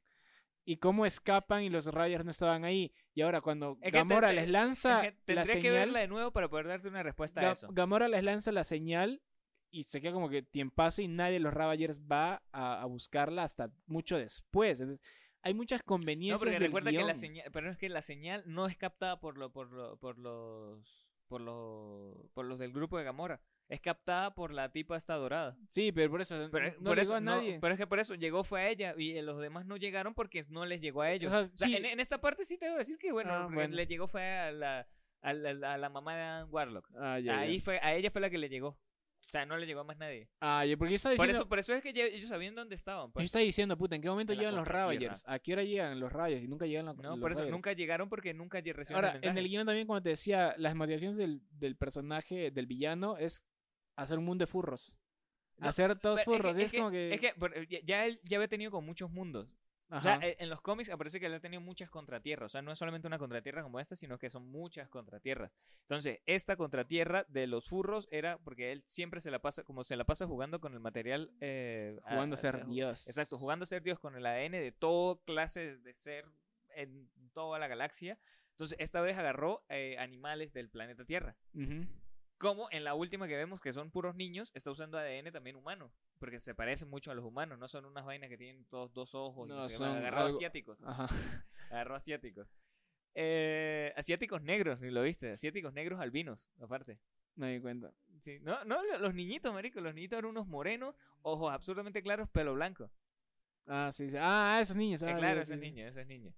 ¿Y cómo escapan y los Ravagers no estaban ahí? Y ahora cuando Es que te- Gamora te- les lanza Es que la Tendría señal, que verla de nuevo para poder darte una respuesta a eso. Gamora les lanza la señal y se queda como que tiempazo y nadie de los Ravagers va a, a buscarla hasta mucho después. Entonces, hay muchas No, conveniencias porque del recuerda que la señal, pero es que la señal no es captada por lo, por lo, por los por los por los del grupo de Gamora. Es captada por la tipa esta dorada. Sí, pero por eso Pero, no, es- no por llegó eso, a no, nadie. pero es que por eso llegó fue a ella y los demás no llegaron porque no les llegó a ellos. sea, O sea, sí. en, en esta parte sí te debo decir que bueno, Ah, bueno. le llegó fue a la, a la, a la mamá de Adam Warlock. Ah, ya, Ahí ya. fue, a ella fue la que le llegó. O sea, no le llegó a más nadie. Ah, ya, porque yo estaba Por diciendo, eso, por eso es que ellos sabían dónde estaban. yo Pues. estaba diciendo, puta, ¿en qué momento llegan los. Ravagers? ¿A qué hora llegan los Ravagers? Y nunca llegan los, No, los por eso Ravagers. nunca llegaron porque nunca recibieron Ahora, el en el guion también, como te decía, las motivaciones del, del personaje, del villano, es hacer un mundo de furros. No, hacer todos furros. Es, que, como que... es que, bueno, ya- él ya había tenido con muchos mundos. O Ajá. sea, eh, en los cómics aparece que él ha tenido muchas contratierras. O sea, no es solamente una contratierra como esta, sino que son muchas contratierras. Entonces, esta contratierra de los furros era porque él siempre se la pasa, como se la pasa jugando con el material. eh, jugando a ser a- Dios. Exacto, jugando a ser Dios con el ADN de todo clase de ser en toda la galaxia. Entonces, esta vez agarró eh, animales del planeta Tierra. Ujú. Como en la última que vemos, que son puros niños, está usando ADN también humano. Porque se parecen mucho a los humanos. No son unas vainas que tienen dos, dos ojos. No, no sé. Agarró algo- asiáticos. Ajá. <laughs> Agarró asiáticos. Eh, asiáticos negros, ni lo viste. Asiáticos negros albinos, aparte. Me di cuenta. Sí, no, no, lo- los niñitos, marico. Los niñitos eran unos morenos, ojos absurdamente claros, pelo blanco. Ah, sí, sí. Ah, esos niños. Eh, ah, claro, ya, esos sí, niños, esos niños.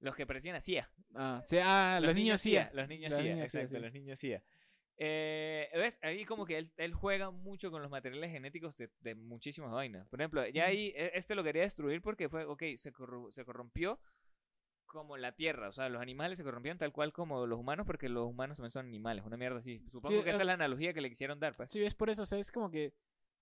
Los que parecían hacía. Ah, sí, ah, los, niños sí. Los niños Los sí, niños CIA, exacto, los niños sí. Eh, ¿Ves? Ahí como que él, él juega mucho con los materiales genéticos de, de muchísimas vainas. Por ejemplo, ya ahí e- este lo quería destruir porque fue, ok, se, corru- se corrompió como la tierra. O sea, los animales se corrompieron tal cual como los humanos porque los humanos también son animales. Una mierda así. Supongo Sí, que esa eh, es la analogía que le quisieron dar. Pues. Sí, es por eso, o sea, es como que,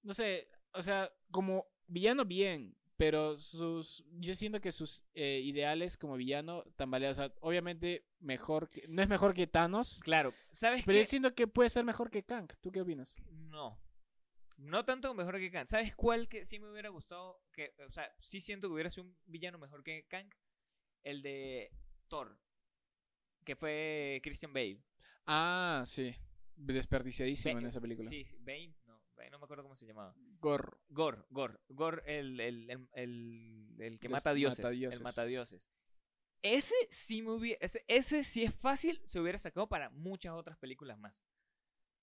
no sé, o sea, como villano bien, pero sus, yo siento que sus eh, ideales como villano tambalean, o sea, obviamente mejor, que, no es mejor que Thanos, Claro, ¿sabes pero yo siento que puede ser mejor que Kang, ¿tú qué opinas? No. No tanto mejor que Kang. ¿Sabes cuál que sí me hubiera gustado? Que, o sea, sí siento que hubiera sido un villano mejor que Kang. El de Thor. Que fue Christian Bale. Ah, sí, desperdiciadísimo en esa película. Sí, sí, Bane. No, me acuerdo cómo se llamaba. Gor, Gore, Gore. Gore, el, el, el, el, el que mata dioses. matadioses. El matadioses. Ese sí me hubiera. Ese, ese sí es fácil. Se hubiera sacado para muchas otras películas más.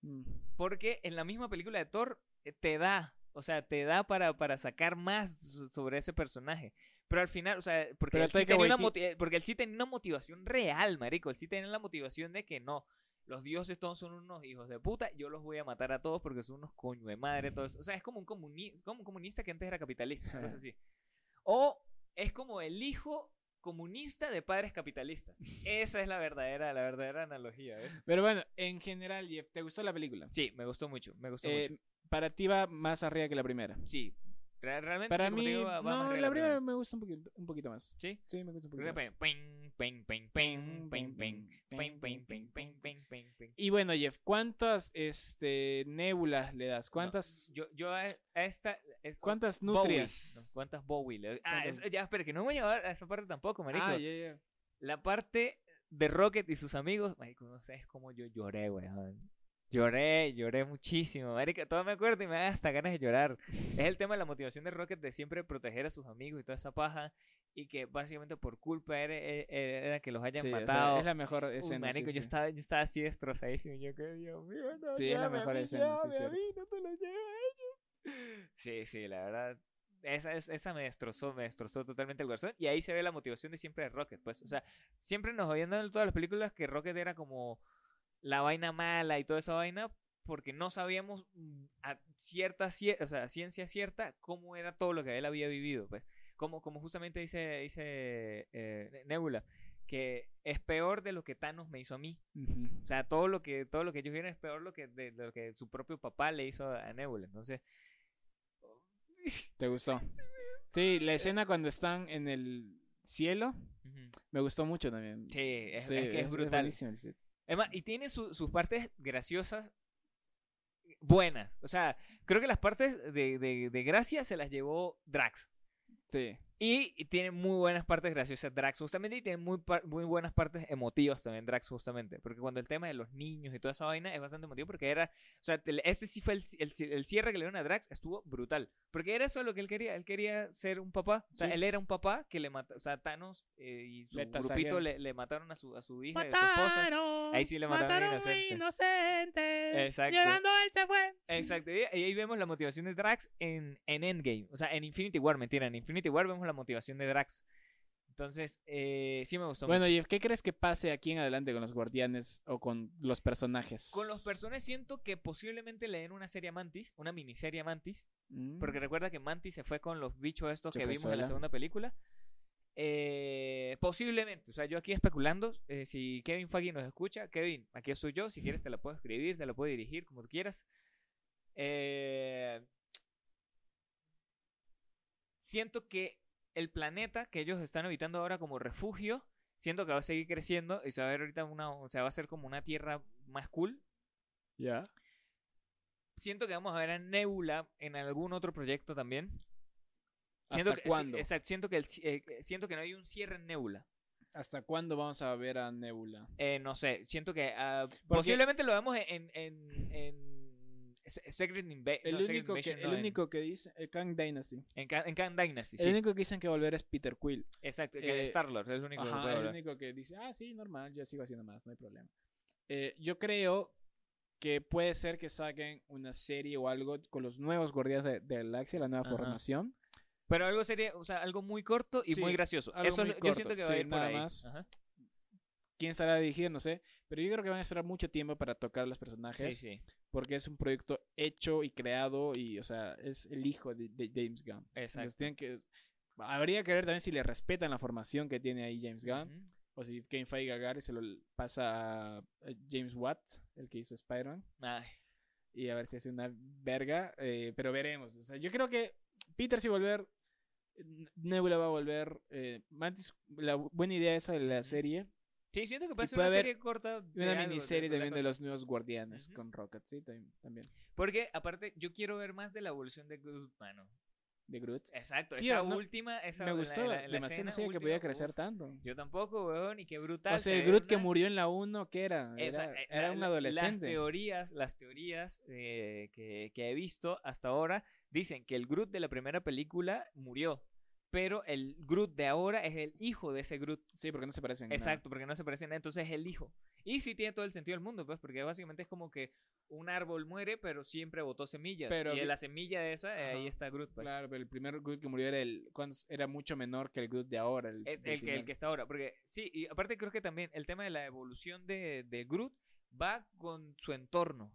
mm, Porque en la misma película de Thor eh, te da, o sea, te da para, para sacar más so- sobre ese personaje. Pero al final, o sea, porque, él sí tenía una porque él sí tenía una motivación real, marico. Él sí tenía la motivación de que no, los dioses todos son unos hijos de puta, yo los voy a matar a todos porque son unos coño de madre, todo eso. O sea, es como un, comuni- como un comunista que antes era capitalista. <laughs> O es como el hijo comunista de padres capitalistas. Esa es la verdadera, la verdadera analogía. Pero bueno, en general, Jeff, ¿te gustó la película? Sí, me gustó mucho, me gustó Eh, mucho. para ti va más arriba que la primera. Sí. Realmente, para sí, mí, digo, va, no, la, la primera, primera me gusta un poquito, un poquito más. ¿Sí? Sí, me gusta un poquito más. Y bueno, Jeff, ¿cuántas este, nébulas le das? ¿Cuántas? No, yo, yo a, esta. Es, ¿Cuántas nutrias? No, ¿Cuántas Bowie? Le, ah. Es, ya, espera, que no voy a llegar a esa parte tampoco, marico. Ah, yeah, yeah. La parte de Rocket y sus amigos, marico, no sabes cómo yo lloré, weón. Lloré, lloré muchísimo, marica, todo me acuerdo y me da hasta ganas de llorar. Es el tema de la motivación de Rocket de siempre proteger a sus amigos y toda esa paja y que básicamente por culpa era, era- era que los hayan Sí, o sea, matado. es la mejor Uy, escena. marico, sí, yo, sí. Estaba, yo estaba así destrozadísimo. Yo que, Dios mío, no, Sí, es la mejor escena, sí, a mí, no te lo lleves a ellos. Sí, sí, la verdad. Esa, es- esa me destrozó, me destrozó totalmente el corazón. Y ahí se ve la motivación de siempre de Rocket, pues. O sea, siempre nos dado en todas las películas que Rocket era como la vaina mala y toda esa vaina. Porque no sabíamos mm, a cierta, cie- o sea, a ciencia cierta cómo era todo lo que él había vivido, pues. Como, como justamente dice, dice eh, Nebula, que es peor de lo que Thanos me hizo a mí. Ujú. O sea, todo lo que, todo lo que ellos vieron es peor lo que, de, de lo que su propio papá le hizo a Nebula. Entonces, ¿Te gustó? Sí, la escena cuando están en el cielo me gustó mucho también. sí, es, Sí, es que es brutal. el set. Y tiene su- sus partes graciosas buenas. O sea, creo que las partes de, de gracia se las llevó Drax. Sí. Y tiene muy buenas partes graciosas Drax, justamente, y tiene muy, muy buenas partes emotivas también Drax, justamente. Porque cuando el tema de los niños y toda esa vaina es bastante emotivo, porque era. O sea, este sí fue el, el, el cierre que le dieron a Drax, estuvo brutal. Porque era eso lo que él quería. Él quería ser un papá. O sea, Sí. él era un papá que le mató. O sea, Thanos eh, y su grupito le, le mataron a su, a su hija y a su esposa. Ahí sí le mataron a un inocente. Exacto. Llorando él se fue. Exacto, y ahí vemos la motivación de Drax en, en Endgame. O sea, en Infinity War, mentira. En Infinity War vemos la motivación de Drax. Entonces, eh, sí me gustó Bueno, mucho. Jeff, ¿qué crees que pase aquí en adelante con los guardianes o con los personajes? Con los personajes siento que posiblemente le den una serie a Mantis, una miniserie a Mantis. Mm. Porque recuerda que Mantis se fue con los bichos estos Se que vimos en la segunda película. Eh, posiblemente, o sea, yo aquí especulando, eh, si Kevin Feige nos escucha, Kevin, aquí estoy yo, si quieres te la puedo escribir, te la puedo dirigir, como tú quieras. Eh, siento que el planeta que ellos están habitando ahora como refugio, siento que va a seguir creciendo y se va a ver ahorita una, o sea, va a ser como una tierra más cool. Ya. Siento que vamos a ver a Nebula en algún otro proyecto también. Siento ¿Hasta que, cuándo? exacto, siento que, el eh, siento que no hay un cierre en Nebula. ¿Hasta cuándo vamos a ver a Nebula? Eh, no sé, siento que Porque- posiblemente lo vemos en, en, Secret, Inva- El no, Secret único, que, Invasion, el no, en- único que dice, el Kang Dynasty. en, en Khan Dynasty, El sí. único que dicen que volver es Peter Quill. Exacto, que eh, Star-Lord es el único que Ajá, puede es el único que dice, ah, sí, normal, yo sigo haciendo más, no hay problema. Eh, yo creo que puede ser que saquen una serie o algo con los nuevos Guardianes de, de la Galaxia, la nueva Ajá. formación. Pero algo sería, o sea, algo muy corto y Sí, muy gracioso. algo Eso muy yo corto, siento que va a sí, ir por ahí. más. Ajá. ¿Quién estará dirigiendo? No sé. Pero yo creo que van a esperar mucho tiempo para tocar a los Sí, personajes. sí. Porque es un proyecto hecho y creado y, o sea, es el hijo de, de James Gunn. Entonces Exacto. tienen que... Habría que ver también si le respetan la formación que tiene ahí James Gunn. O si Kevin Feige agarra y se lo pasa a James Watt, el que hizo Spider-Man. Y a ver si hace una verga. eh, pero veremos. O sea, yo creo que Peter a volver. Nebula va a volver. eh, Mantis, la bu- buena idea esa de la serie. Sí, siento que puede ser una haber serie corta. De una algo, miniserie también de los nuevos guardianes Ujú. con Rocket, sí, también. Porque, aparte, yo quiero ver más de la evolución de Groot, mano. De Groot. Exacto, Tío, esa no- última. Esa, Me la- gustó la- en la demasiado, no sabía que podía crecer uf, tanto. Yo tampoco, weón, y qué brutal. O sea, se Groot que una- murió en la 1, ¿qué era? Esa, Era, eh, era la- un la- Las adolescente. teorías, las teorías eh, que, que he visto hasta ahora dicen que el Groot de la primera película murió. Pero el Groot de ahora es el hijo de ese Groot. Sí, porque no se parecen. en nada. Exacto, porque no se parecen, entonces es el hijo. Y sí tiene todo el sentido del mundo, pues, porque básicamente es como que un árbol muere, pero siempre botó semillas. Pero y vi- la semilla de esa, ahí está Groot, pues. Claro, pero el primer Groot que murió era el cuando era mucho menor que el Groot de ahora. El, Es el que, el que está ahora. Porque sí, y aparte creo que también el tema de la evolución de, de Groot va con su entorno.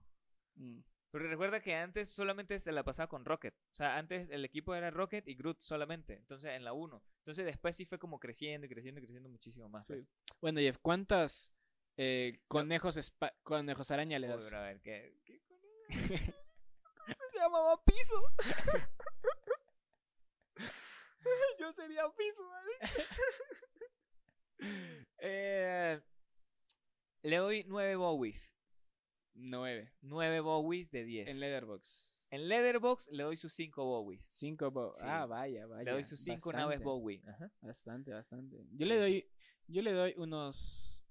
Mm. Porque recuerda que antes solamente se la pasaba con Rocket. O sea, antes el equipo era Rocket y Groot solamente. Entonces en la 1. Entonces después sí fue como creciendo y creciendo y creciendo muchísimo más. Sí. pues. Bueno, Jeff, ¿cuántas eh, conejos, conejos araña le Uy, das? pero a ver, ¿qué, qué <laughs> <laughs> se llamaba piso? <laughs> Yo sería piso, ¿vale? eh, le doy 9 Bowies. Nueve. 9 Bowies de 10. En Leatherbox. En Leatherbox le doy sus 5 Bowies. Cinco bo- Sí. Ah, vaya, vaya. Le doy sus 5 naves bastante, Bowie. Ajá. Bastante, bastante. Yo Sí, le doy, yo le doy unos,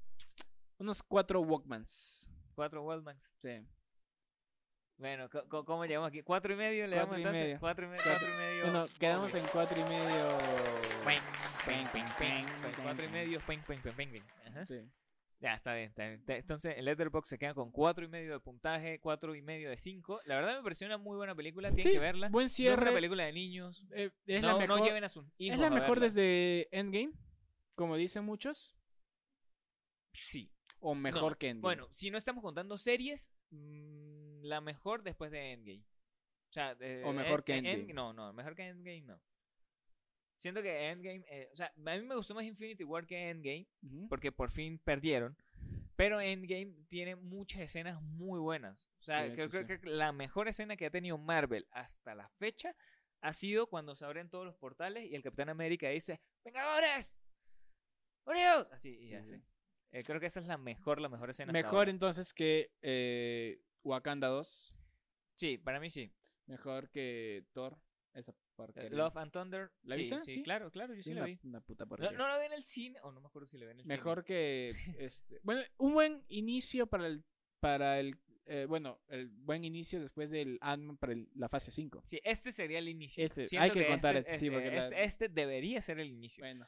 unos cuatro Walkmans. 4 Wildmans. Sí. Bueno, ¿cómo llegamos aquí? ¿4 y medio le Cuatro damos entonces? medio. 4 y, me- Cuatro- cuatro y medio. Bueno, quedamos en cuatro y medio. Cuatro y medio, ping, ping, ping, ping, ping. Ajá. Sí. Ya, está bien, está bien. Entonces, el Letterboxd se queda con cuatro y medio de puntaje, cuatro y medio de 5. La verdad me pareció una muy buena película, tienen Sí, que verla. Buen No es cierre. una película de niños. eh, es no, la no mejor, lleven a sus hijos es la mejor verla. desde Endgame, como dicen muchos, Sí. o mejor No, que Endgame. Bueno, si no estamos contando series, mm, la mejor después de Endgame. O sea, de- O mejor que en- en- Endgame. no, no, mejor que Endgame no. Siento que Endgame, eh, o sea, a mí me gustó más Infinity War que Endgame, Ujú. porque por fin perdieron. Pero Endgame tiene muchas escenas muy buenas. O sea, Sí, creo, sí, creo sí. que la mejor escena que ha tenido Marvel hasta la fecha ha sido cuando se abren todos los portales y el Capitán América dice, ¡Vengadores! ¡Unidos! Así, y Sí, así. sí. Eh, creo que esa es la mejor, la mejor escena. hasta Mejor ahora. entonces que eh, Wakanda 2. Sí, para mí sí. Mejor que Thor. Esa porquería. Love and Thunder. ¿La sí, viste? Sí, Sí. claro, claro, yo sí, Sí, la vi. una puta No, porquería. no la vi en el cine, o no me acuerdo si la vi en el cine. Mejor que <laughs> este, bueno, un buen inicio para el para el eh, bueno, el buen inicio después del Ant-Man para el- la fase 5. Sí, este sería el inicio. Este, hay que contar este, este, sí, este- porque la- este, este debería ser el inicio. Bueno,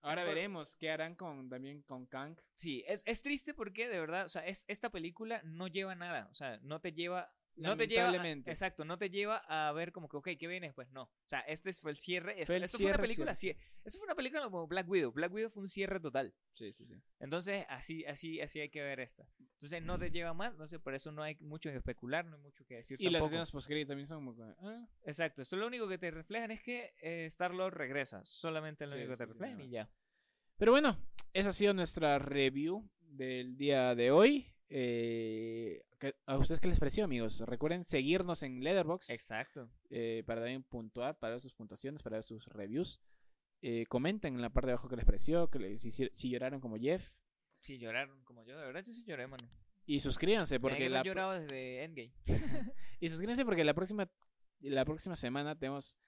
ahora Mejor- veremos qué harán con también con Kang. Sí, es, es triste porque de verdad, o sea, es, esta película no lleva nada, o sea, no te lleva, no te lleva, a- exacto, no te lleva a ver como que, ok, ¿qué viene después? No, o sea, este fue el cierre, esto, Fue el esto fue una cierre, película, sí, esto fue una película como Black Widow, Black Widow fue un cierre total, Sí, sí, sí. entonces así, así, así hay que ver esta, entonces no te lleva más, no sé, por eso no hay mucho que especular, no hay mucho que decir Y las tampoco. escenas post también son como ah, Exacto, eso lo único que te reflejan es que eh, Star-Lord regresa, solamente lo Sí, único que te sí, reflejan y ya. Pero bueno, esa ha sido nuestra review del día de hoy. Eh, ¿qué- ¿A ustedes qué les pareció, amigos? Recuerden seguirnos en Letterboxd Exacto. eh, para también puntuar, para ver sus puntuaciones, para ver sus reviews. Eh, comenten en la parte de abajo qué les pareció, que les, si, si lloraron como Jeff. Sí, lloraron como yo, de verdad yo sí lloré, mano. Y suscríbanse Porque la, llorado desde Endgame. <laughs> y suscríbanse porque la próxima la próxima semana tenemos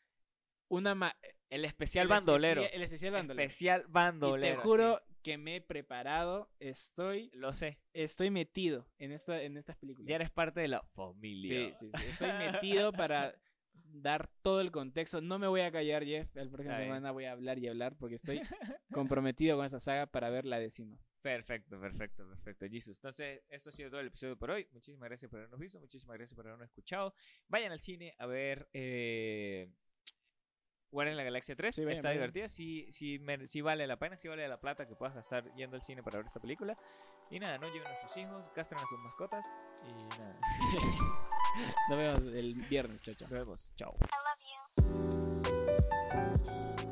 una ma- El especial el bandolero. especial- el especial bandolero. Especial Y bandolero. te juro que me he preparado, estoy sí. Lo sé. estoy metido en esta en estas películas. Ya eres parte de la Sí, familia. sí, sí. Estoy metido para dar todo el contexto. No me voy a callar, Jeff. La próxima bien. semana voy a hablar y hablar porque estoy comprometido con esta saga para ver la décima. Perfecto, perfecto, perfecto. Jesus. Entonces, esto ha sido todo el episodio por hoy. Muchísimas gracias por habernos visto. Muchísimas gracias por habernos escuchado. Vayan al cine a ver eh, Guardianes de la Galaxia 3. Sí, vayan, Está vayan. divertida. Sí, sí, mer- sí vale la pena. Sí vale la plata que puedas gastar yendo al cine para ver esta película. Y nada, no lleven a sus hijos, castren a sus mascotas. Y nada. <laughs> Nos vemos el viernes, chao, chao. Nos vemos. Chao. I love you.